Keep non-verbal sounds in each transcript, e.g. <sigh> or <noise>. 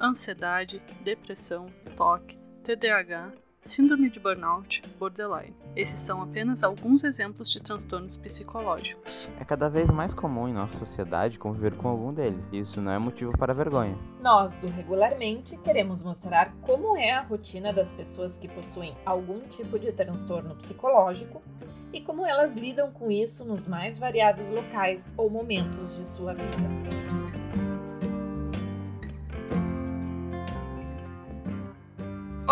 ansiedade, depressão, toque, TDAH, síndrome de burnout, borderline. Esses são apenas alguns exemplos de transtornos psicológicos. É cada vez mais comum em nossa sociedade conviver com algum deles, e isso não é motivo para vergonha. Nós, do Regularmente, queremos mostrar como é a rotina das pessoas que possuem algum tipo de transtorno psicológico e como elas lidam com isso nos mais variados locais ou momentos de sua vida.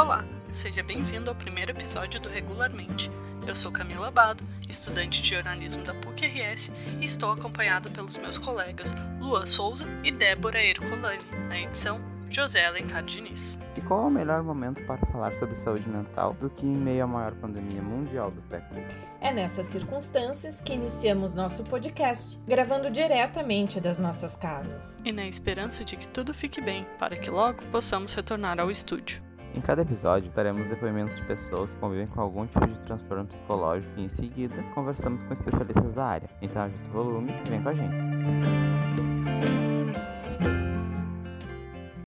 Olá, seja bem-vindo ao primeiro episódio do Regularmente. Eu sou Camila Abado, estudante de jornalismo da PUC-RS e estou acompanhada pelos meus colegas Luan Souza e Débora Ercolani, na edição José Alencar Diniz. E qual é o melhor momento para falar sobre saúde mental do que em meio à maior pandemia mundial do século? É nessas circunstâncias que iniciamos nosso podcast, gravando diretamente das nossas casas. E na esperança de que tudo fique bem, para que logo possamos retornar ao estúdio. Em cada episódio, daremos depoimentos de pessoas que convivem com algum tipo de transtorno psicológico e, em seguida, conversamos com especialistas da área. Então, ajusta o volume e vem com a gente.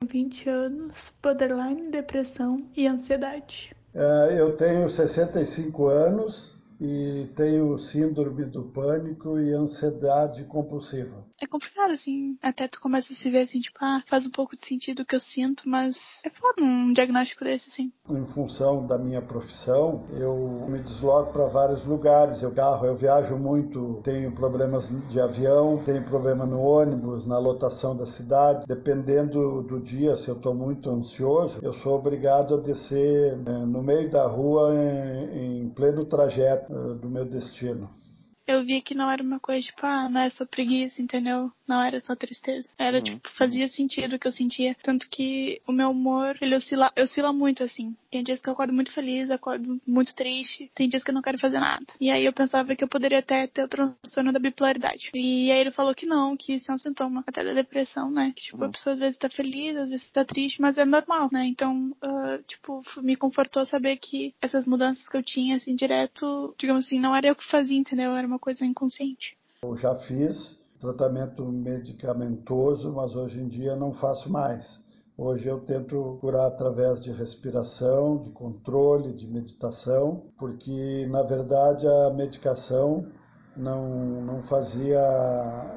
20 anos, borderline, depressão e ansiedade. É, eu tenho 65 anos e tenho síndrome do pânico e ansiedade compulsiva é complicado, assim. Até tu começa a se ver assim, tipo, ah, faz um pouco de sentido o que eu sinto, mas é foda um diagnóstico desse, assim. Em função da minha profissão, eu me desloco para vários lugares. Eu carro, eu viajo muito, tenho problemas de avião, tenho problema no ônibus, na lotação da cidade. Dependendo do dia, se eu estou muito ansioso, eu sou obrigado a descer é, no meio da rua em, em pleno trajeto é, do meu destino eu vi que não era uma coisa tipo, ah, não é só preguiça, entendeu? Não era só tristeza. Era, uhum. tipo, fazia sentido o que eu sentia. Tanto que o meu humor, ele oscila, oscila muito, assim. Tem dias que eu acordo muito feliz, acordo muito triste. Tem dias que eu não quero fazer nada. E aí eu pensava que eu poderia até ter o transtorno da bipolaridade. E aí ele falou que não, que isso é um sintoma até da depressão, né? Que, tipo, uhum. a pessoa às vezes tá feliz, às vezes tá triste, mas é normal, né? Então, uh, tipo, me confortou saber que essas mudanças que eu tinha, assim, direto, digamos assim, não era eu que fazia, entendeu? Era uma coisa inconsciente. Eu já fiz tratamento medicamentoso, mas hoje em dia não faço mais. Hoje eu tento curar através de respiração, de controle, de meditação, porque na verdade a medicação não, não fazia,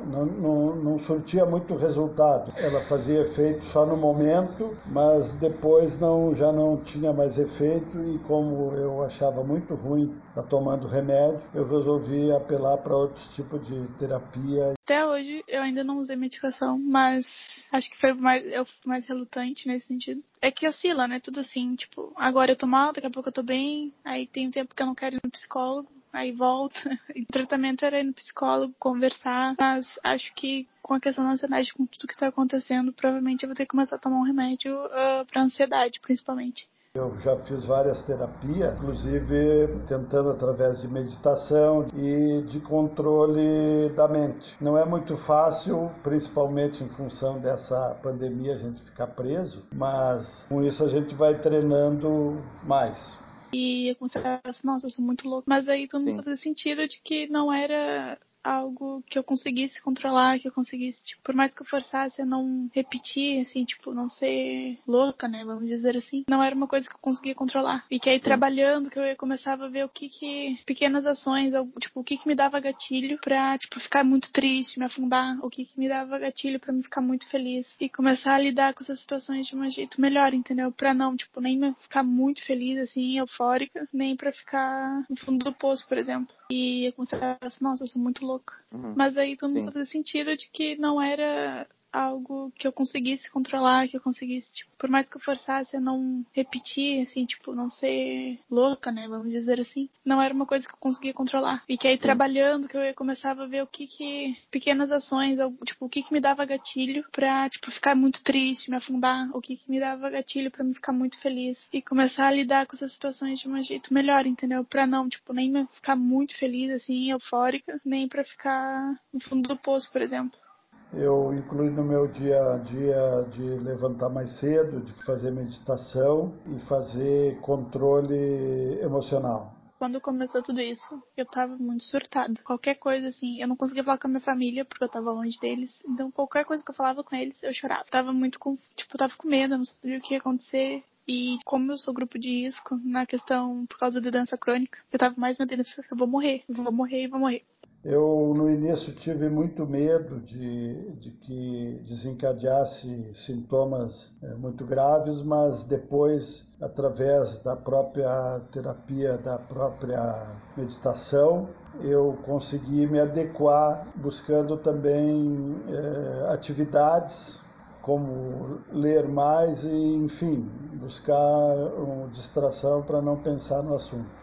não, não, não surtia muito resultado. Ela fazia efeito só no momento, mas depois não, já não tinha mais efeito e como eu achava muito ruim estar tomando remédio, eu resolvi apelar para outros tipos de terapia. Até hoje eu ainda não usei medicação, mas acho que foi mais, eu fui mais relutante nesse sentido. É que oscila, né? Tudo assim, tipo, agora eu tô mal, daqui a pouco eu tô bem, aí tem um tempo que eu não quero ir no psicólogo, aí volta. <laughs> O tratamento era ir no psicólogo, conversar, mas acho que com a questão da ansiedade, com tudo que tá acontecendo, provavelmente eu vou ter que começar a tomar um remédio uh, pra ansiedade, principalmente. Eu já fiz várias terapias, inclusive tentando através de meditação e de controle da mente. Não é muito fácil, principalmente em função dessa pandemia, a gente ficar preso, mas com isso a gente vai treinando mais. E eu comecei a pensar, nossa, eu sou muito louco. Mas aí todo mundo fazia sentido de que não era algo que eu conseguisse controlar, que eu conseguisse, tipo, por mais que eu forçasse a não repetir, assim, tipo, não ser louca, né, vamos dizer assim, não era uma coisa que eu conseguia controlar. E que aí Sim. trabalhando, que eu começava a ver o que que, pequenas ações, tipo, o que que me dava gatilho pra, tipo, ficar muito triste, me afundar, o que que me dava gatilho pra me ficar muito feliz. E começar a lidar com essas situações de um jeito melhor, entendeu? Pra não, tipo, nem ficar muito feliz, assim, eufórica, nem pra ficar no fundo do poço, por exemplo. E eu comecei a pensar, nossa, eu sou muito louca. Uhum. Mas aí todo mundo fazia sentido de que não era algo que eu conseguisse controlar, que eu conseguisse, tipo, por mais que eu forçasse a não repetir, assim, tipo, não ser louca, né, vamos dizer assim, não era uma coisa que eu conseguia controlar. E que aí Sim. trabalhando, que eu começava a ver o que que, pequenas ações, tipo, o que que me dava gatilho pra, tipo, ficar muito triste, me afundar, o que que me dava gatilho pra me ficar muito feliz. E começar a lidar com essas situações de um jeito melhor, entendeu? Pra não, tipo, nem ficar muito feliz, assim, eufórica, nem pra ficar no fundo do poço, por exemplo eu incluo no meu dia a dia de levantar mais cedo, de fazer meditação e fazer controle emocional. Quando começou tudo isso, eu tava muito surtada. Qualquer coisa assim, eu não conseguia falar com a minha família porque eu tava longe deles. Então qualquer coisa que eu falava com eles, eu chorava. tava muito com, tipo, tava com medo, não sabia o que ia acontecer. E como eu sou grupo de risco na questão por causa da doença crônica, eu tava mais metendo eu vou morrer, vou morrer, vou morrer. Eu, no início, tive muito medo de, de que desencadeasse sintomas é, muito graves, mas depois, através da própria terapia, da própria meditação, eu consegui me adequar, buscando também é, atividades como ler mais e, enfim, buscar uma distração para não pensar no assunto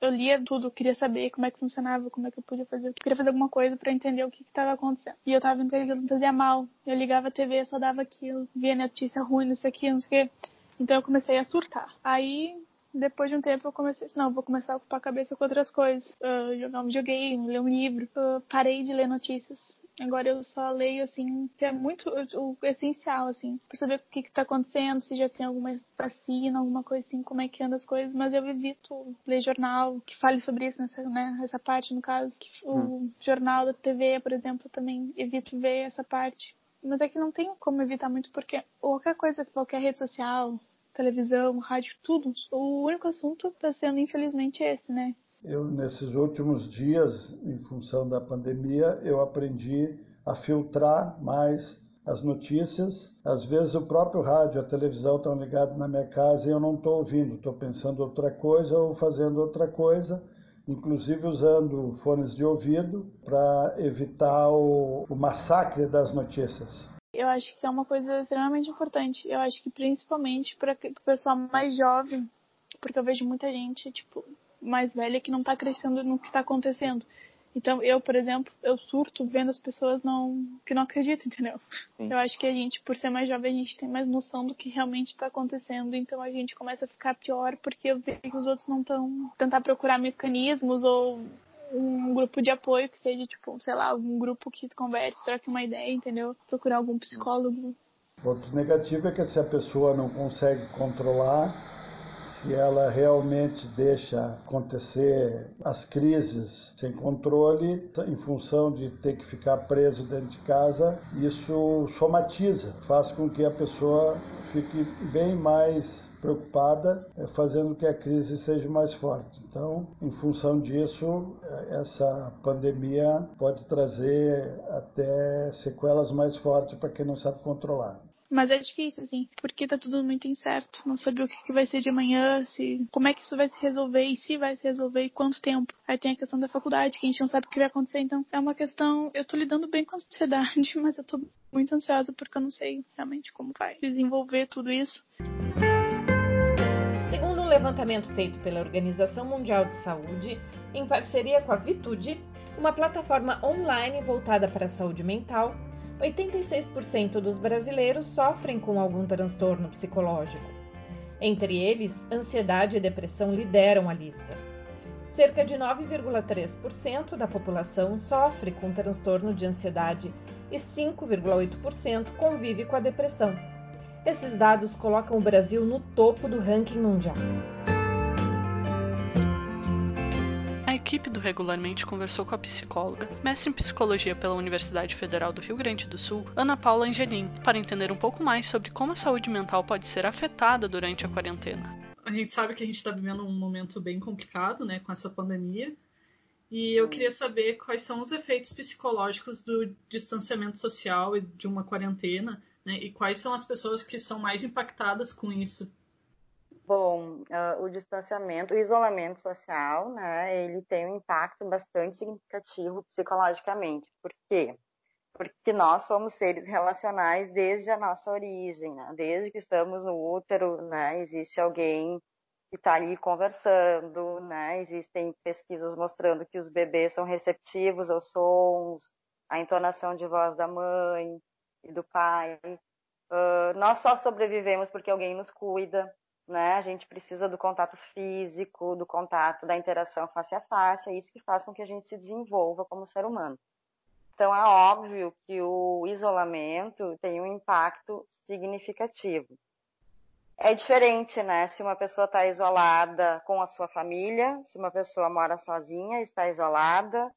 eu lia tudo, queria saber como é que funcionava, como é que eu podia fazer. Eu queria fazer alguma coisa para entender o que estava acontecendo. E eu tava vendo que aquilo fazia mal. Eu ligava a TV, só dava aquilo, via notícia ruim, não sei o que, não sei o que. Então eu comecei a surtar. Aí, depois de um tempo, eu comecei, não, vou começar a ocupar a cabeça com outras coisas. Uh, jogar um videogame, ler um livro. Uh, parei de ler notícias. Agora eu só leio, assim, que é muito o, o essencial, assim, pra saber o que que tá acontecendo, se já tem alguma vacina, alguma coisa assim, como é que anda as coisas, mas eu evito ler jornal que fale sobre isso nessa, né, essa parte, no caso. O hum. jornal da TV, por exemplo, também evito ver essa parte. Mas é que não tem como evitar muito, porque qualquer coisa, qualquer rede social, televisão, rádio, tudo, o único assunto tá sendo, infelizmente, esse, né? Eu, nesses últimos dias, em função da pandemia, eu aprendi a filtrar mais as notícias. Às vezes o próprio rádio, a televisão estão ligados na minha casa e eu não estou ouvindo, estou pensando outra coisa ou fazendo outra coisa, inclusive usando fones de ouvido para evitar o, o massacre das notícias. Eu acho que é uma coisa extremamente importante. Eu acho que principalmente para o pessoal mais jovem, porque eu vejo muita gente, tipo, mais velha que não está crescendo no que está acontecendo. Então, eu, por exemplo, eu surto vendo as pessoas não que não acreditam, entendeu? Sim. Eu acho que a gente, por ser mais jovem, a gente tem mais noção do que realmente está acontecendo, então a gente começa a ficar pior porque eu vejo que os outros não estão tentar procurar mecanismos ou um grupo de apoio que seja, tipo, sei lá, algum grupo que converse, troque uma ideia, entendeu? Procurar algum psicólogo. Outro negativo é que se a pessoa não consegue controlar se ela realmente deixa acontecer as crises sem controle, em função de ter que ficar preso dentro de casa, isso somatiza, faz com que a pessoa fique bem mais preocupada, eh, fazendo que a crise seja mais forte. Então, em função disso, eh, essa pandemia pode trazer até sequelas mais fortes para quem não sabe controlar. Mas é difícil, assim, porque tá tudo muito incerto. Não saber o que, vai ser de amanhã, se como é que isso vai se resolver e se vai se resolver e quanto tempo. Aí tem a questão da faculdade, que a gente não sabe o que vai acontecer. Então é uma questão. Eu tô lidando bem com a ansiedade, <laughs> mas eu tô muito ansiosa porque eu não sei realmente como vai desenvolver tudo isso. Levantamento feito pela Organização Mundial de Saúde, em parceria com a Vitude, uma plataforma online voltada para a saúde mental, 86% dos brasileiros sofrem com algum transtorno psicológico. Entre eles, ansiedade e depressão lideram a lista. Cerca de 9,3% da população sofre com transtorno de ansiedade e 5,8% convive com a depressão. Esses dados colocam o Brasil no topo do ranking mundial. equipe do Regularmente conversou com a psicóloga, mestre em psicologia pela Universidade Federal do Rio Grande do Sul, Ana Paula Angelim, para entender um pouco mais sobre como a saúde mental pode ser afetada durante a quarentena. A gente sabe que a gente está vivendo um momento bem complicado, né, com essa pandemia. E eu queria saber quais são os efeitos psicológicos do distanciamento social e de uma quarentena, né, e quais são as pessoas que são mais impactadas com isso. Bom, uh, o distanciamento, o isolamento social, né, ele tem um impacto bastante significativo psicologicamente. Por quê? Porque nós somos seres relacionais desde a nossa origem, né? desde que estamos no útero, né, existe alguém que está ali conversando, né, existem pesquisas mostrando que os bebês são receptivos aos sons, à entonação de voz da mãe e do pai. Uh, nós só sobrevivemos porque alguém nos cuida, né? A gente precisa do contato físico, do contato, da interação face a face, é isso que faz com que a gente se desenvolva como ser humano. Então é óbvio que o isolamento tem um impacto significativo. é diferente, né? Se uma pessoa está isolada com a sua família, se uma pessoa mora sozinha, está isolada,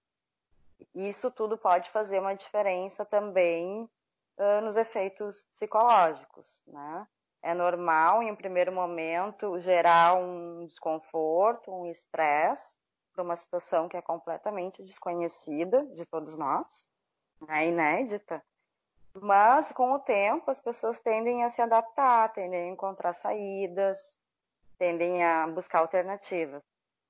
isso tudo pode fazer uma diferença também uh, nos efeitos psicológicos, né? É normal, em um primeiro momento, gerar um desconforto, um estresse para uma situação que é completamente desconhecida de todos nós, né? inédita. Mas, com o tempo, as pessoas tendem a se adaptar, tendem a encontrar saídas, tendem a buscar alternativas.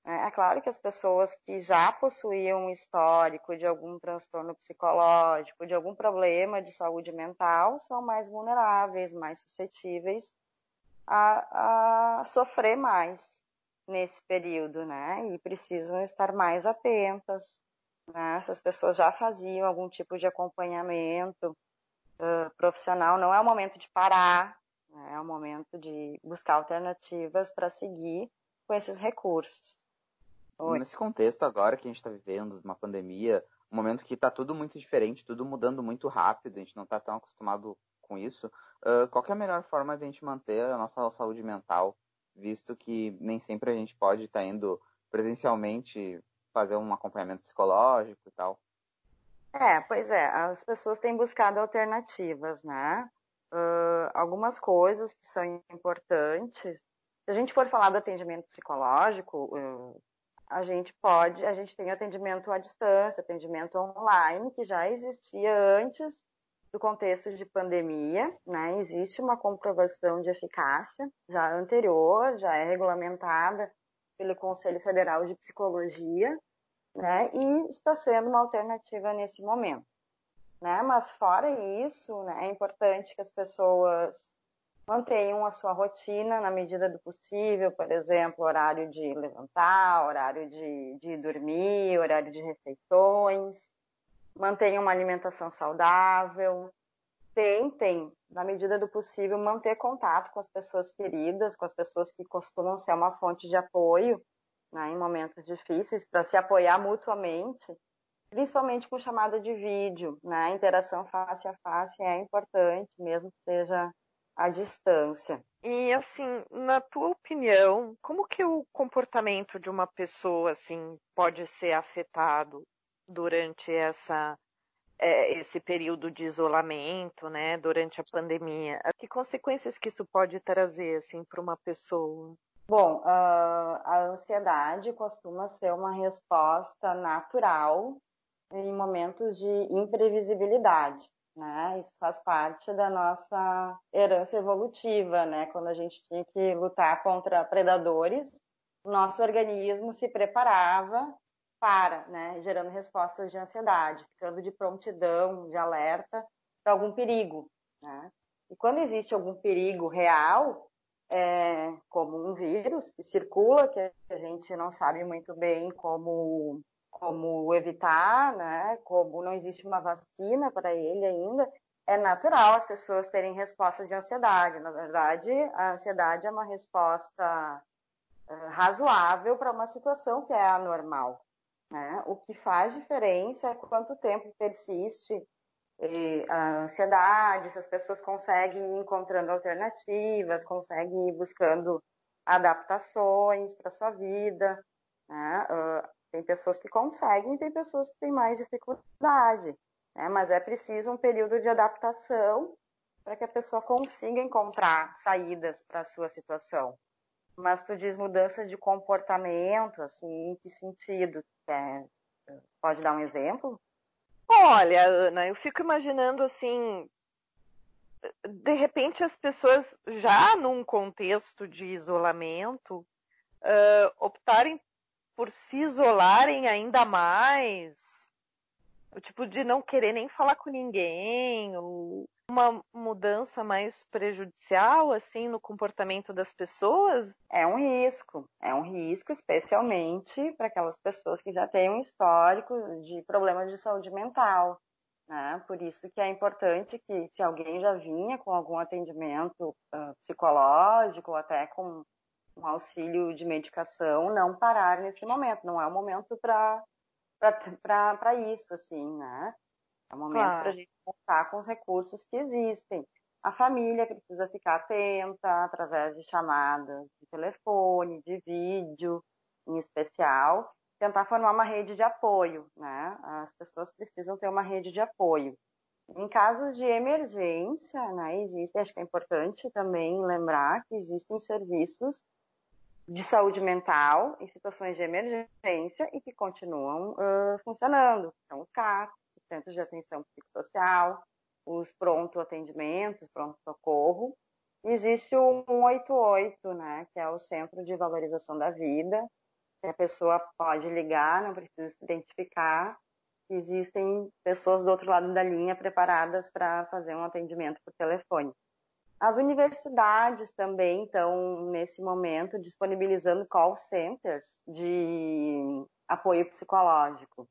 É, é claro que as pessoas que já possuíam um histórico de algum transtorno psicológico, de algum problema de saúde mental, são mais vulneráveis, mais suscetíveis a, a sofrer mais nesse período, né? E precisam estar mais atentas. Né? Essas pessoas já faziam algum tipo de acompanhamento uh, profissional, não é o momento de parar, né? é o momento de buscar alternativas para seguir com esses recursos. Oi. Nesse contexto agora que a gente está vivendo, uma pandemia, um momento que está tudo muito diferente, tudo mudando muito rápido, a gente não está tão acostumado com isso, uh, qual é a melhor forma de a gente manter a nossa saúde mental, visto que nem sempre a gente pode estar tá indo presencialmente fazer um acompanhamento psicológico e tal? É, pois é, as pessoas têm buscado alternativas, né? Uh, algumas coisas que são importantes. Se a gente for falar do atendimento psicológico, uh, a gente pode, a gente tem atendimento à distância, atendimento online, que já existia antes do contexto de pandemia, né? Existe uma comprovação de eficácia já anterior, já é regulamentada pelo Conselho Federal de Psicologia, né? E está sendo uma alternativa nesse momento, né? Mas fora isso, né, é importante que as pessoas mantenham a sua rotina na medida do possível, por exemplo, horário de levantar, horário de, de dormir, horário de refeições, mantenham uma alimentação saudável, tentem, na medida do possível, manter contato com as pessoas queridas, com as pessoas que costumam ser uma fonte de apoio né, em momentos difíceis, para se apoiar mutuamente, principalmente com chamada de vídeo. Né? A interação face a face é importante, mesmo que seja à distância. E assim, na tua opinião, como que o comportamento de uma pessoa assim pode ser afetado durante essa é, esse período de isolamento, né, durante a pandemia? Que consequências que isso pode trazer assim para uma pessoa? Bom, a ansiedade costuma ser uma resposta natural em momentos de imprevisibilidade né? Isso faz parte da nossa herança evolutiva, né? Quando a gente tinha que lutar contra predadores, nosso organismo se preparava para, né? Gerando respostas de ansiedade, ficando de prontidão, de alerta para algum perigo, né? E quando existe algum perigo real, é, como um vírus que circula, que a gente não sabe muito bem como como evitar, né? Como não existe uma vacina para ele ainda, é natural as pessoas terem respostas de ansiedade. Na verdade, a ansiedade é uma resposta uh, razoável para uma situação que é anormal. Né? O que faz diferença é quanto tempo persiste a ansiedade, se as pessoas conseguem ir encontrando alternativas, conseguem ir buscando adaptações para sua vida. Né? Tem pessoas que conseguem e tem pessoas que têm mais dificuldade, né? mas é preciso um período de adaptação para que a pessoa consiga encontrar saídas para a sua situação. Mas tu diz mudança de comportamento, assim, em que sentido? É, pode dar um exemplo? Olha, Ana, eu fico imaginando assim, de repente as pessoas já num contexto de isolamento uh, optarem por se isolarem ainda mais, o tipo de não querer nem falar com ninguém, ou uma mudança mais prejudicial assim no comportamento das pessoas? É um risco, é um risco especialmente para aquelas pessoas que já têm um histórico de problemas de saúde mental. Né? Por isso que é importante que se alguém já vinha com algum atendimento uh, psicológico, até com um auxílio de medicação, não parar nesse momento. Não é o momento para isso, assim, né? É o momento claro. para a gente contar com os recursos que existem. a família precisa ficar atenta através de chamadas de telefone, de vídeo, em especial, tentar formar uma rede de apoio, né? As pessoas precisam ter uma rede de apoio. Em casos de emergência, né, existe, acho que é importante também lembrar que existem serviços de saúde mental em situações de emergência e que continuam uh, funcionando. São os CAPs, os Centros de Atenção Psicossocial, os pronto atendimentos, pronto socorro. Existe o 188, né, que é o Centro de Valorização da Vida, que a pessoa pode ligar, não precisa se identificar. Existem pessoas do outro lado da linha preparadas para fazer um atendimento por telefone. As universidades também estão, nesse momento, disponibilizando call centers de apoio psicológico.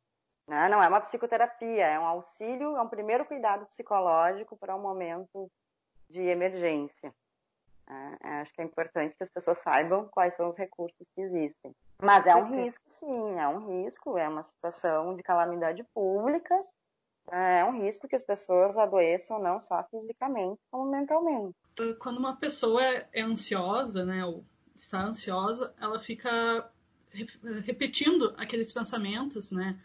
Né? Não é uma psicoterapia, é um auxílio, é um primeiro cuidado psicológico para um momento de emergência. É, acho que é importante que as pessoas saibam quais são os recursos que existem. Mas é um risco, sim, é um risco, é uma situação de calamidade pública, é um risco que as pessoas adoeçam não só fisicamente, como mentalmente. Quando uma pessoa é ansiosa, né, ou está ansiosa, ela fica repetindo aqueles pensamentos, né,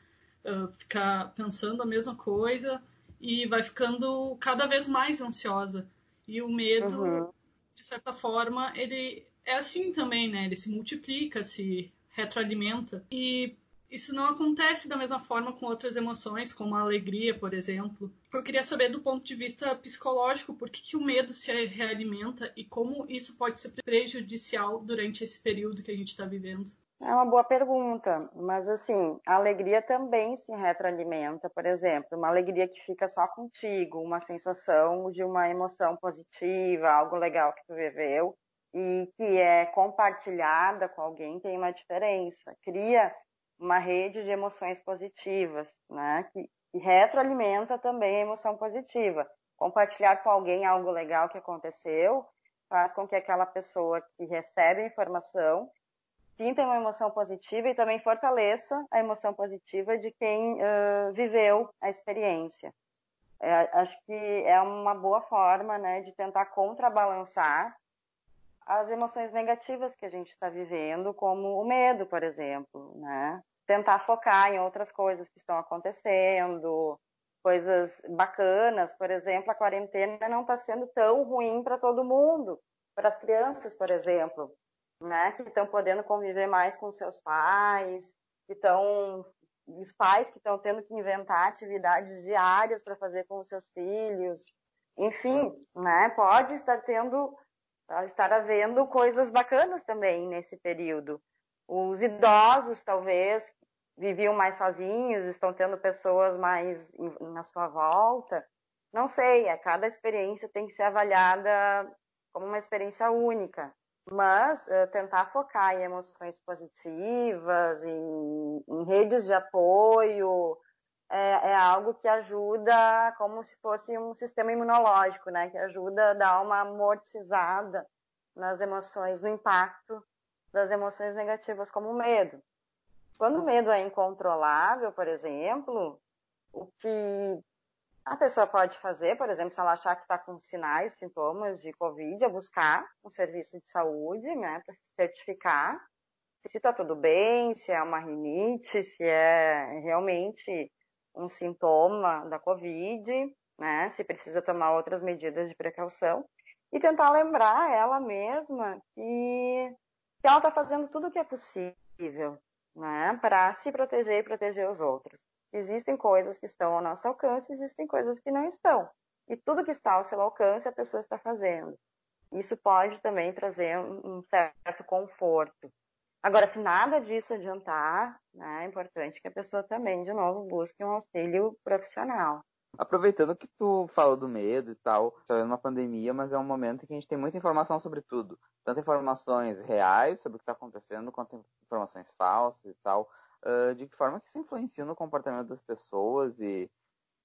fica pensando a mesma coisa e vai ficando cada vez mais ansiosa. E o medo uhum de certa forma, ele é assim também, né? Ele se multiplica, se retroalimenta. E isso não acontece da mesma forma com outras emoções, como a alegria, por exemplo. Eu queria saber, do ponto de vista psicológico, por que, que o medo se realimenta e como isso pode ser prejudicial durante esse período que a gente está vivendo. É uma boa pergunta, mas assim, a alegria também se retroalimenta, por exemplo, uma alegria que fica só contigo, uma sensação de uma emoção positiva, algo legal que tu viveu e que é compartilhada com alguém tem uma diferença, cria uma rede de emoções positivas, né, que, que retroalimenta também a emoção positiva. Compartilhar com alguém algo legal que aconteceu faz com que aquela pessoa que recebe a informação sinta uma emoção positiva e também fortaleça a emoção positiva de quem uh, viveu a experiência. É, acho que é uma boa forma né, de tentar contrabalançar as emoções negativas que a gente está vivendo, como o medo, por exemplo. Né? Tentar focar em outras coisas que estão acontecendo, coisas bacanas. Por exemplo, a quarentena não está sendo tão ruim para todo mundo. Para as crianças, por exemplo né, que estão podendo conviver mais com seus pais, que estão os pais que estão tendo que inventar atividades diárias para fazer com os seus filhos, enfim, né, pode estar tendo, estar havendo coisas bacanas também nesse período. Os idosos, talvez, viviam mais sozinhos, estão tendo pessoas mais na sua volta. Não sei, a cada experiência tem que ser avaliada como uma experiência única mas uh, tentar focar em emoções positivas, em, em redes de apoio, é, é, algo que ajuda como se fosse um sistema imunológico, né? Que ajuda a dar uma amortizada nas emoções, no impacto das emoções negativas, como o medo. Quando o medo é incontrolável, por exemplo, o que a pessoa pode fazer, por exemplo, se ela achar que está com sinais, sintomas de Covid, é buscar um serviço de saúde, né, para certificar se está tudo bem, se é uma rinite, se é realmente um sintoma da Covid, né, se precisa tomar outras medidas de precaução e tentar lembrar ela mesma que, que ela está fazendo tudo o que é possível, né, para se proteger e proteger os outros. Existem coisas que estão ao nosso alcance, existem coisas que não estão. E tudo que está ao seu alcance, a pessoa está fazendo. Isso pode também trazer um certo conforto. Agora, se nada disso adiantar, né, é importante que a pessoa também, de novo, busque um auxílio profissional. Aproveitando que tu falou do medo e tal, está uma pandemia, mas é um momento em que a gente tem muita informação sobre tudo. Tanto informações reais sobre o que está acontecendo, quanto informações falsas e tal uh, de que forma que isso influencia no comportamento das pessoas e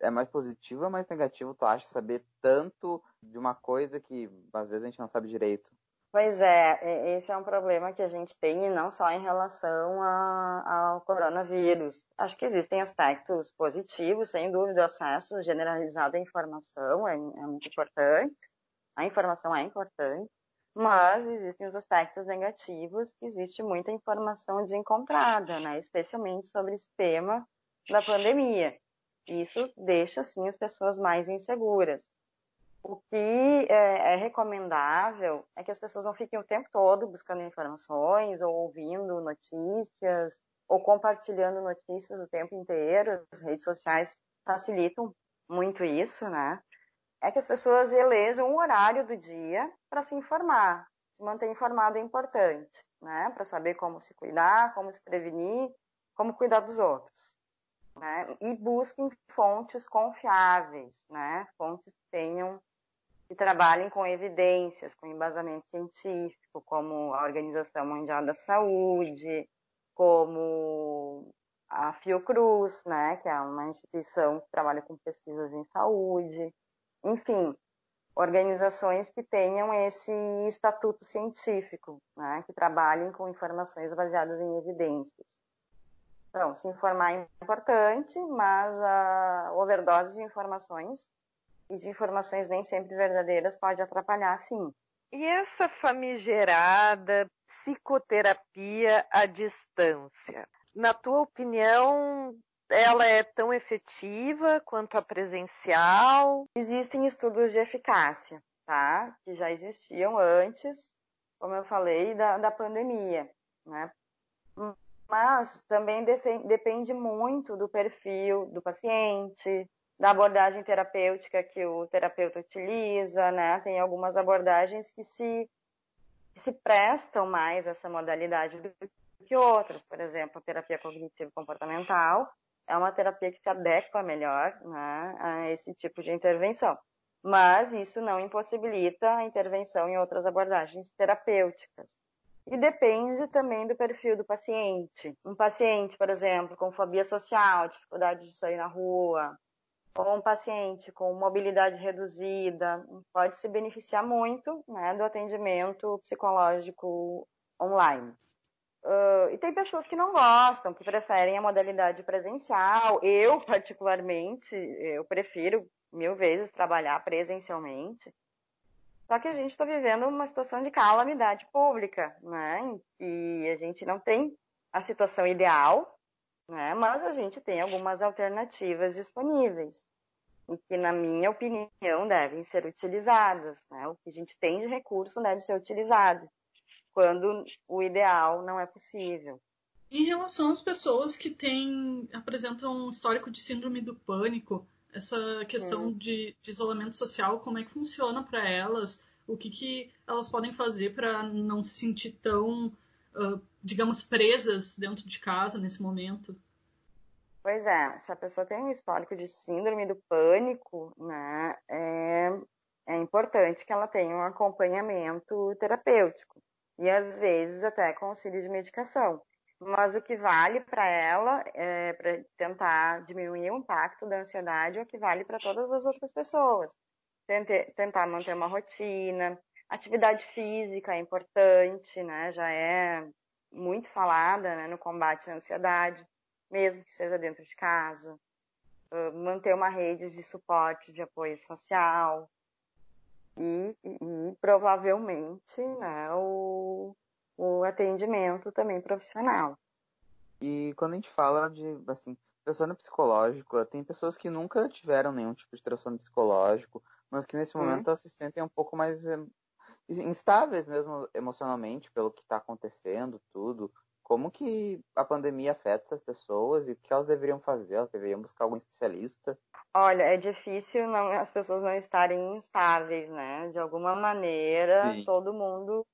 é mais positivo ou mais negativo, tu acha, saber tanto de uma coisa que às vezes a gente não sabe direito? Pois é, esse é um problema que a gente tem, e não só em relação a, ao coronavírus. Acho que existem aspectos positivos, sem dúvida, o acesso generalizado à informação é, é muito importante, A informação é importante, mas existem os aspectos negativos, existe muita informação desencontrada, né? especialmente sobre esse tema da pandemia. Isso deixa, sim, as pessoas mais inseguras. O que é, é, recomendável é que as pessoas não fiquem o tempo todo buscando informações ou ouvindo notícias ou compartilhando notícias o tempo inteiro. As redes sociais facilitam muito isso, né? É que as pessoas elejam um horário do dia para se informar. Se manter informado é importante, né? Para saber como se cuidar, como se prevenir, como cuidar dos outros. Né? E busquem fontes confiáveis, né? Fontes que tenham que trabalhem com evidências, com embasamento científico, como a Organização Mundial da Saúde, como a Fiocruz, né, que é uma instituição que trabalha com pesquisas em saúde, enfim, organizações que tenham esse estatuto científico, né, que trabalhem com informações baseadas em evidências. Então, se informar é importante, mas a overdose de informações e de informações nem sempre verdadeiras pode atrapalhar, sim. E essa famigerada psicoterapia à distância? Na tua opinião, ela é tão efetiva quanto a presencial? Existem estudos de eficácia, tá? Que já existiam antes, como eu falei, da, da pandemia, né? Mas também depende muito do perfil do paciente, da abordagem terapêutica que o terapeuta utiliza, né? Tem algumas abordagens que se, que se prestam mais a essa modalidade do que outras. Por exemplo, a terapia cognitivo-comportamental é uma terapia que se adequa melhor né, a esse tipo de intervenção. Mas isso não impossibilita a intervenção em outras abordagens terapêuticas. E depende também do perfil do paciente. Um paciente, por exemplo, com fobia social, dificuldade de sair na rua, ou um paciente com mobilidade reduzida pode se beneficiar muito né, do atendimento psicológico online. Uh, e tem pessoas que não gostam, que preferem a modalidade presencial. Eu, particularmente, eu prefiro mil vezes trabalhar presencialmente. Só que a gente está vivendo uma situação de calamidade pública, né? E a gente não tem a situação ideal, né? mas a gente tem algumas alternativas disponíveis e que, na minha opinião, devem ser utilizadas. Né? O que a gente tem de recurso deve ser utilizado, quando o ideal não é possível. Em relação às pessoas que têm, apresentam um histórico de síndrome do pânico, essa questão hum. de, de, isolamento social, como é que funciona para elas? O que, que elas podem fazer para não se sentir tão, digamos, presas dentro de casa nesse momento? Pois é, se a pessoa tem um histórico de síndrome do pânico, né, é, é importante que ela tenha um acompanhamento terapêutico e às vezes até auxílio de medicação. Mas o que vale para ela, é, para tentar diminuir o impacto da ansiedade, é o que vale para todas as outras pessoas. tentar manter uma rotina, atividade física é importante, né? Já é muito falada né, no combate à ansiedade mesmo que seja dentro de casa, manter uma rede de suporte, de apoio social e, e, e provavelmente né, o, o atendimento também profissional. E quando a gente fala de assim, transtorno psicológico, tem pessoas que nunca tiveram nenhum tipo de transtorno psicológico, mas que nesse momento elas se sentem um pouco mais eh, instáveis mesmo emocionalmente pelo que está acontecendo, tudo. Como que a pandemia afeta essas pessoas e o que elas deveriam fazer? Elas deveriam buscar algum especialista? Olha, é difícil não, as pessoas não estarem instáveis, né? De alguma maneira, Sim. todo mundo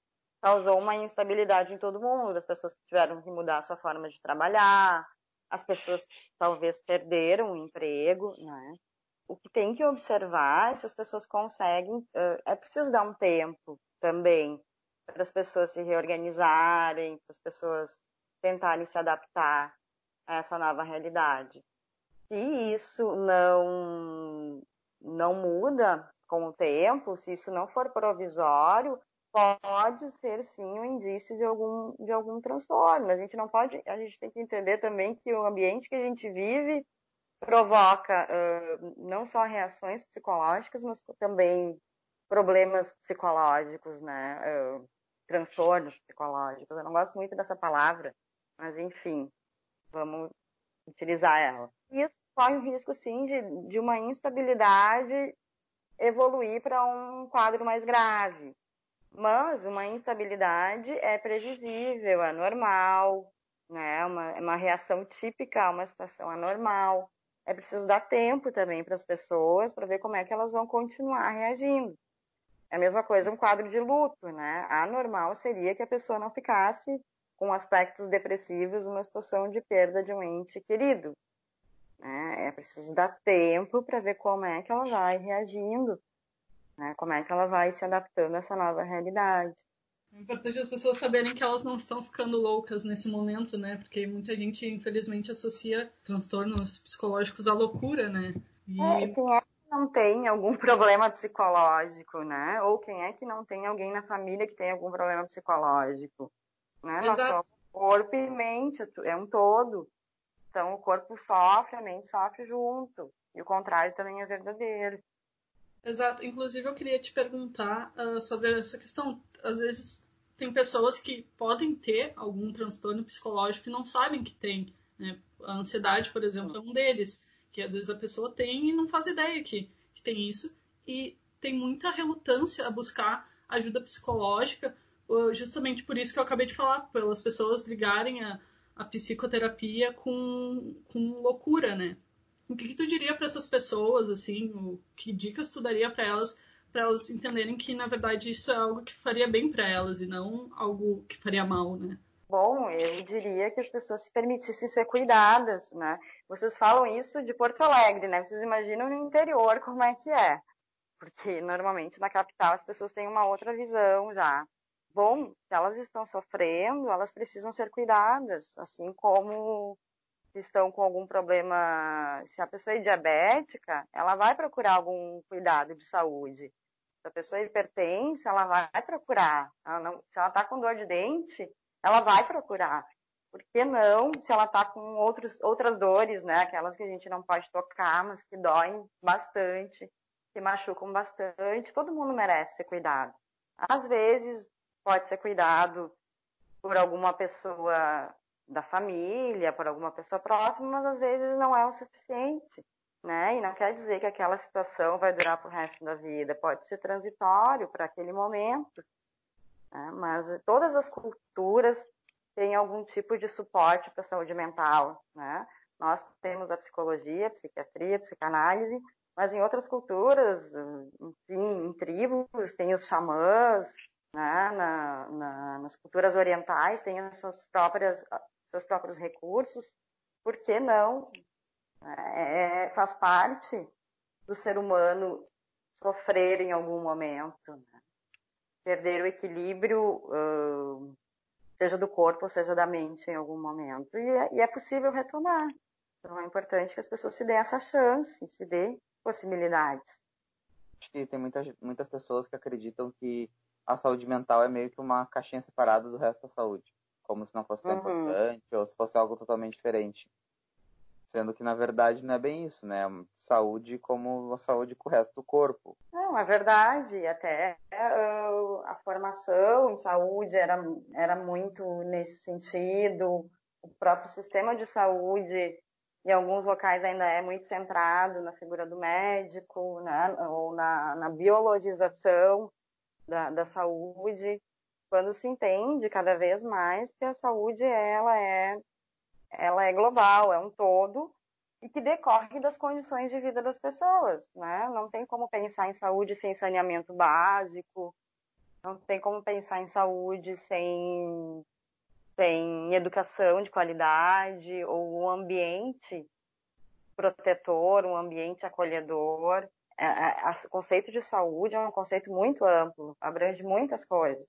causou uma instabilidade em todo mundo. As pessoas tiveram que mudar a sua forma de trabalhar, as pessoas talvez perderam o emprego, né? O que tem que observar é se as pessoas conseguem. É preciso dar um tempo também para as pessoas se reorganizarem, para as pessoas tentarem se adaptar a essa nova realidade. Se isso não, não muda com o tempo, se isso não for provisório, pode ser sim um indício de algum, de algum transtorno. A gente não pode, a gente tem que entender também que o ambiente que a gente vive provoca uh, não só reações psicológicas, mas também problemas psicológicos, né? Uh, transtornos psicológicos. Eu não gosto muito dessa palavra, mas enfim, vamos utilizar ela. Isso corre o risco, sim, de, de uma instabilidade evoluir para um quadro mais grave. Mas uma instabilidade é previsível, é normal, né? Uma, é uma reação típica a uma situação anormal. É preciso dar tempo também para as pessoas para ver como é que elas vão continuar reagindo. É a mesma coisa um quadro de luto, né? Anormal seria que a pessoa não ficasse com aspectos depressivos, uma situação de perda de um ente querido. Né? É preciso dar tempo para ver como é que ela vai reagindo, né? como é que ela vai se adaptando a essa nova realidade. É importante as pessoas saberem que elas não estão ficando loucas nesse momento, né? Porque muita gente, infelizmente, associa transtornos psicológicos à loucura, né? E... É, quem é que não tem algum <laughs> problema psicológico, né? Ou quem é que não tem alguém na família que tem algum problema psicológico? Né? Nós somos corpo e mente, é um todo. Então, o corpo sofre, a mente sofre junto. E o contrário também é verdadeiro. Exato. Inclusive, eu queria te perguntar uh, sobre essa questão. Às vezes, tem pessoas que podem ter algum transtorno psicológico e não sabem que tem. Né? A ansiedade, por exemplo, é um deles. Que às vezes a pessoa tem e não faz ideia que, que tem isso. E tem muita relutância a buscar ajuda psicológica, justamente por isso que eu acabei de falar, pelas pessoas ligarem a, a psicoterapia com, com loucura, né? O que, que tu diria para essas pessoas, assim, o, que dicas tu daria para elas, para elas entenderem que, na verdade, isso é algo que faria bem para elas e não algo que faria mal, né? Bom, eu diria que as pessoas se permitissem ser cuidadas, né? Vocês falam isso de Porto Alegre, né? Vocês imaginam no interior como é que é. Porque normalmente na capital as pessoas têm uma outra visão já bom, se elas estão sofrendo, elas precisam ser cuidadas, assim como estão com algum problema, se a pessoa é diabética, ela vai procurar algum cuidado de saúde. Se a pessoa é hipertensa, ela vai procurar. Ela não, se ela está com dor de dente, ela vai procurar. Por que não, se ela está com outros, outras dores, né? Aquelas que a gente não pode tocar, mas que doem bastante, que machucam bastante, todo mundo merece ser cuidado. Às vezes, pode ser cuidado por alguma pessoa da família, por alguma pessoa próxima, mas às vezes não é o suficiente, né? E não quer dizer que aquela situação vai durar para o resto da vida, pode ser transitório para aquele momento, né? mas todas as culturas têm algum tipo de suporte para a saúde mental, né? Nós temos a psicologia, a psiquiatria, a psicanálise, mas em outras culturas, enfim, em tribos, tem os xamãs, né? na, na, nas culturas orientais têm as suas próprias, seus próprios recursos, por que não? É, é, faz parte do ser humano sofrer em algum momento, né? perder o equilíbrio, uh, seja do corpo, seja da mente, em algum momento. E é, e é possível retomar. Então é importante que as pessoas se dêem essa chance, se dêem possibilidades. Acho que tem muitas, muitas pessoas que acreditam que a saúde mental é meio que uma caixinha separada do resto da saúde. Como se não fosse tão uhum. importante ou se fosse algo totalmente diferente. Sendo que, na verdade, não é bem isso, né? Saúde como a saúde com o resto do corpo. Não, é verdade. Até uh, a formação em saúde era, era muito nesse sentido. O próprio sistema de saúde, em alguns locais, ainda é muito centrado na figura do médico, né? ou na, na biologização da, da saúde, quando se entende cada vez mais que a saúde ela é, ela é global, é um todo e que decorre das condições de vida das pessoas, né? Não tem como pensar em saúde sem saneamento básico, não tem como pensar em saúde sem, sem educação de qualidade ou um ambiente protetor, um ambiente acolhedor. É, é, o conceito de saúde é um conceito muito amplo, abrange muitas coisas.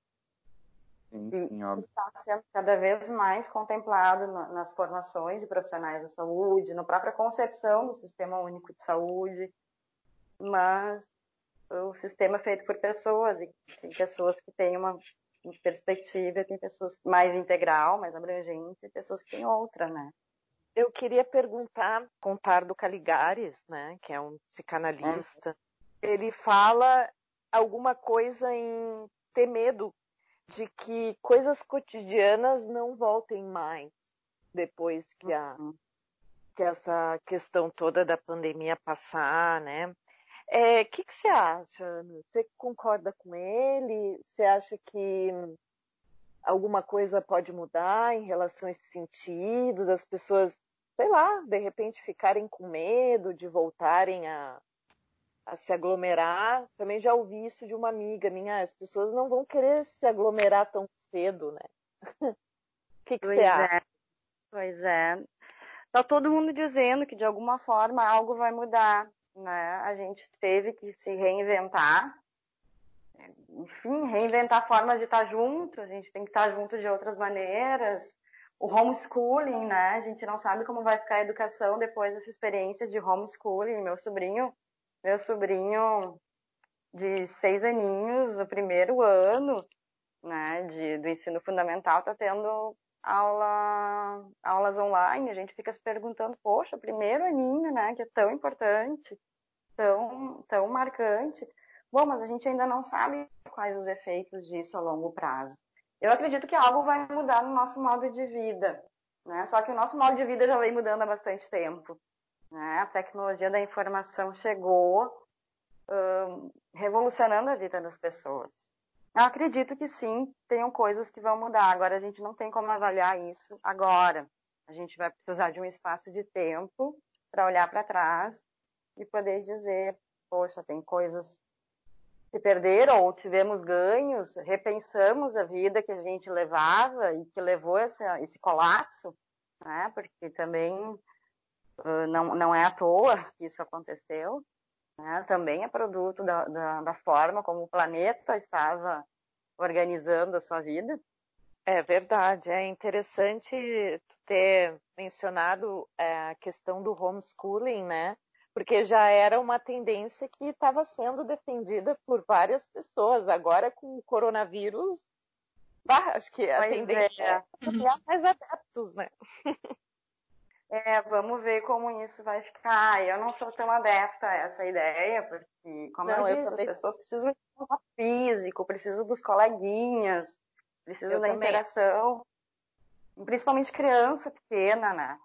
Sim, sim, e está sendo cada vez mais contemplado nas formações de profissionais da saúde, na própria concepção do Sistema Único de Saúde, mas o sistema é feito por pessoas, e tem pessoas que têm uma perspectiva, tem pessoas mais integral, mais abrangente, e pessoas que têm outra, né? eu queria perguntar, contar do Caligares, né, que é um psicanalista. Ele fala alguma coisa em ter medo de que coisas cotidianas não voltem mais depois que a uhum. que essa questão toda da pandemia passar, né? O é, que, que você acha, Ana? Você concorda com ele? Você acha que alguma coisa pode mudar em relação a esse sentido, das pessoas, sei lá, de repente ficarem com medo de voltarem a, a se aglomerar. Também já ouvi isso de uma amiga minha, as pessoas não vão querer se aglomerar tão cedo, né? O <laughs> que, que você acha? É. Pois é. Tá todo mundo dizendo que de alguma forma algo vai mudar, né? A gente teve que se reinventar. Enfim, reinventar formas de estar junto, a gente tem que estar junto de outras maneiras. O homeschooling, né? A gente não sabe como vai ficar a educação depois dessa experiência de homeschooling. Meu sobrinho meu sobrinho de seis aninhos, o primeiro ano né, de, do ensino fundamental, está tendo aula, aulas online. A gente fica se perguntando, poxa, primeiro aninho, né, que é tão importante, tão, tão marcante. Bom, mas a gente ainda não sabe quais os efeitos disso a longo prazo. Eu acredito que algo vai mudar no nosso modo de vida, né? Só que o nosso modo de vida já vem mudando há bastante tempo. Né? A tecnologia da informação chegou revolucionando a vida das pessoas. Eu acredito que sim, tenham coisas que vão mudar. Agora a gente não tem como avaliar isso agora. A gente vai precisar de um espaço de tempo para olhar para trás e poder dizer, poxa, tem coisas que perderam ou tivemos ganhos, repensamos a vida que a gente levava e que levou esse, esse colapso, né? Porque também ah, não, não é à toa que isso aconteceu, né? também é produto da, da, da forma como o planeta estava organizando a sua vida. É verdade, é interessante ter mencionado é, a questão do homeschooling, né? Porque já era uma tendência que estava sendo defendida por várias pessoas. Agora, com o coronavírus, bah, acho que a pois tendência é, é mais adeptos, né? <laughs> É, vamos ver como isso vai ficar. Eu não sou tão adepta a essa ideia, porque, como não, eu disse, também... as pessoas precisam de contato físico, precisam dos coleguinhas, precisam eu da também. interação. Principalmente criança pequena, né?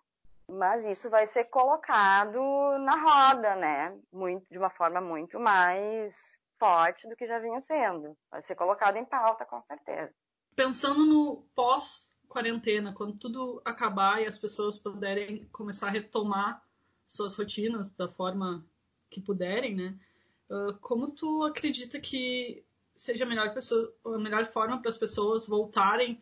Mas isso vai ser colocado na roda, né? Muito, de uma forma muito mais forte do que já vinha sendo. Vai ser colocado em pauta, com certeza. Pensando no pós quarentena, quando tudo acabar e as pessoas puderem começar a retomar suas rotinas da forma que puderem, né? Uh, como tu acredita que seja a melhor, pessoa, a melhor forma para as pessoas voltarem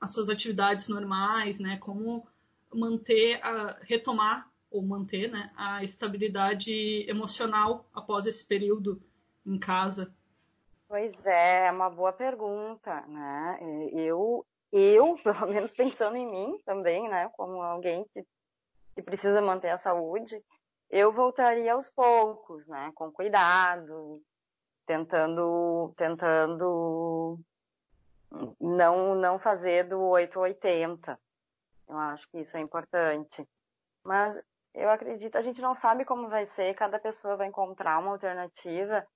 às suas atividades normais, né? Como manter, a, retomar ou manter né, a estabilidade emocional após esse período em casa? Pois é, é uma boa pergunta, né? Eu, eu, <laughs> pelo menos pensando em mim também, né, como alguém que, que precisa manter a saúde, eu voltaria aos poucos, né, com cuidado, tentando, tentando não, não fazer do 880. Eu acho que isso é importante. Mas eu acredito, a gente não sabe como vai ser, cada pessoa vai encontrar uma alternativa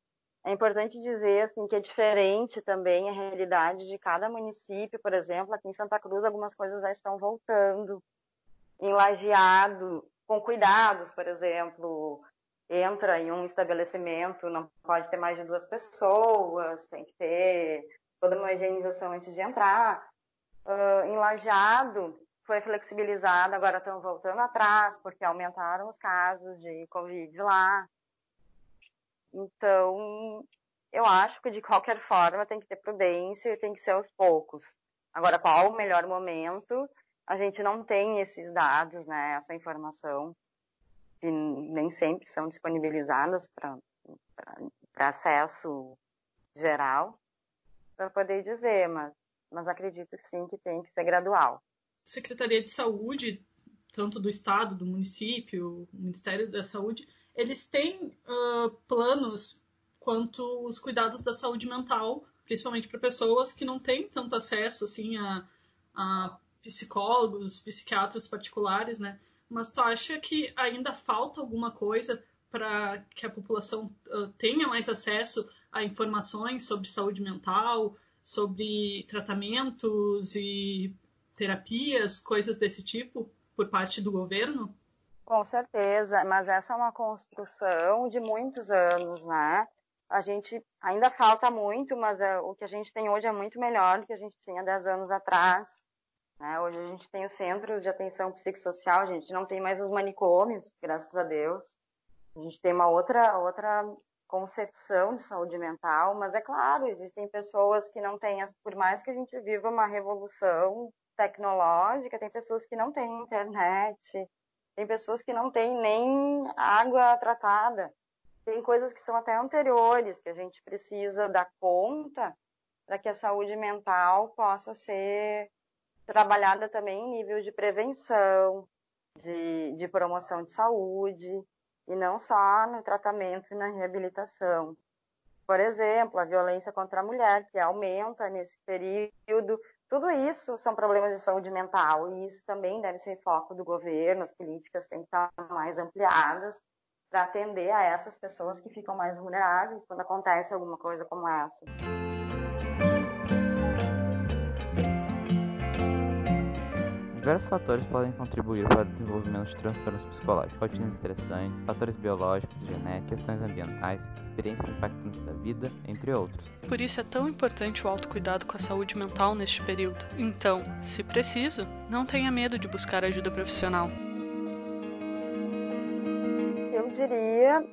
é importante dizer assim que é diferente também a realidade de cada município, por exemplo, aqui em Santa Cruz algumas coisas já estão voltando. Em Lajeado, com cuidados, por exemplo, entra em um estabelecimento, não pode ter mais de duas pessoas, tem que ter toda uma higienização antes de entrar. Uh, em Lajeado foi flexibilizado, agora estão voltando atrás porque aumentaram os casos de Covid lá. Então, eu acho que de qualquer forma tem que ter prudência e tem que ser aos poucos. Agora, qual o melhor momento? A gente não tem esses dados, né, essa informação, que nem sempre são disponibilizadas para acesso geral, para poder dizer, mas, mas acredito sim que tem que ser gradual. Secretaria de Saúde, tanto do Estado, do município, Ministério da Saúde, eles têm uh, planos quanto os cuidados da saúde mental, principalmente para pessoas que não têm tanto acesso assim a, a psicólogos, psiquiatras particulares, né? Mas tu acha que ainda falta alguma coisa para que a população uh, tenha mais acesso a informações sobre saúde mental, sobre tratamentos e terapias, coisas desse tipo, por parte do governo? Com certeza, mas essa é uma construção de muitos anos, né? A gente ainda falta muito, mas é, o que a gente tem hoje é muito melhor do que a gente tinha 10 anos atrás. Né? Hoje a gente tem os centros de atenção psicossocial, a gente não tem mais os manicômios, graças a Deus. A gente tem uma outra, outra concepção de saúde mental, mas é claro, existem pessoas que não têm, por mais que a gente viva uma revolução tecnológica, tem pessoas que não têm internet, tem pessoas que não têm nem água tratada. Tem coisas que são até anteriores, que a gente precisa dar conta para que a saúde mental possa ser trabalhada também em nível de prevenção, de, de promoção de saúde, e não só no tratamento e na reabilitação. Por exemplo, a violência contra a mulher, que aumenta nesse período, tudo isso são problemas de saúde mental e isso também deve ser foco do governo, as políticas têm que estar mais ampliadas para atender a essas pessoas que ficam mais vulneráveis quando acontece alguma coisa como essa. Diversos fatores podem contribuir para o desenvolvimento de transtornos psicológicos, rotinas estressantes, fatores biológicos e genéticos, questões ambientais, experiências impactantes da vida, entre outros. Por isso é tão importante o autocuidado com a saúde mental neste período. Então, se preciso, não tenha medo de buscar ajuda profissional. Eu diria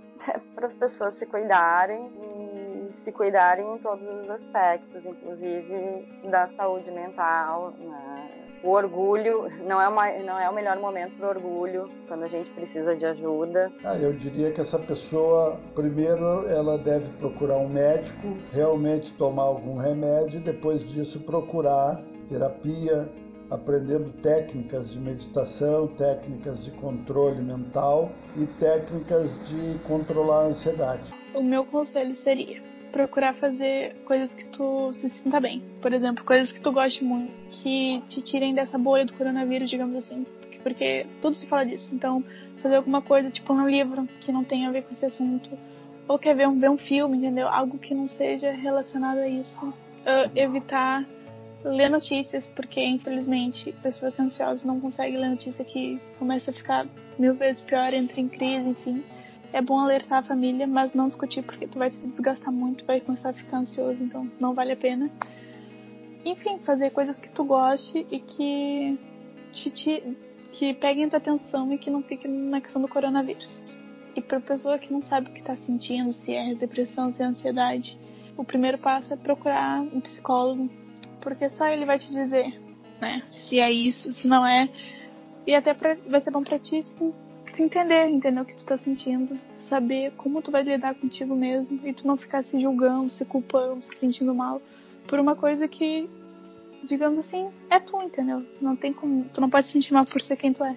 para as pessoas se cuidarem e se cuidarem em todos os aspectos, inclusive da saúde mental, né? O orgulho não é, uma, não é o melhor momento para o orgulho quando a gente precisa de ajuda. Ah, eu diria que essa pessoa, primeiro, ela deve procurar um médico, realmente tomar algum remédio, depois disso procurar terapia, aprendendo técnicas de meditação, técnicas de controle mental e técnicas de controlar a ansiedade. O meu conselho seria procurar fazer coisas que tu se sinta bem. Por exemplo, coisas que tu goste muito, que te tirem dessa bolha do coronavírus, digamos assim. Porque tudo se fala disso. Então, fazer alguma coisa, tipo um livro que não tenha a ver com esse assunto. Ou quer ver um, ver um filme, entendeu? Algo que não seja relacionado a isso. Uh, evitar ler notícias, porque infelizmente pessoas ansiosas não conseguem ler notícia que começa a ficar mil vezes pior, entra em crise, enfim é bom alertar a família, mas não discutir porque tu vai se desgastar muito, vai começar a ficar ansioso, então não vale a pena. Enfim, fazer coisas que tu goste e que te, te que peguem tua atenção e que não fique na questão do coronavírus. E para pessoa que não sabe o que está sentindo, se é depressão, se é ansiedade, o primeiro passo é procurar um psicólogo, porque só ele vai te dizer, né, se é isso, se não é. E até pra, vai ser bom para ti se tu entender, entender o que tu tá sentindo, saber como tu vai lidar contigo mesmo e tu não ficar se julgando, se culpando, se sentindo mal por uma coisa que, digamos assim, é tu, entendeu? Não tem como, tu não pode se sentir mal por ser quem tu é.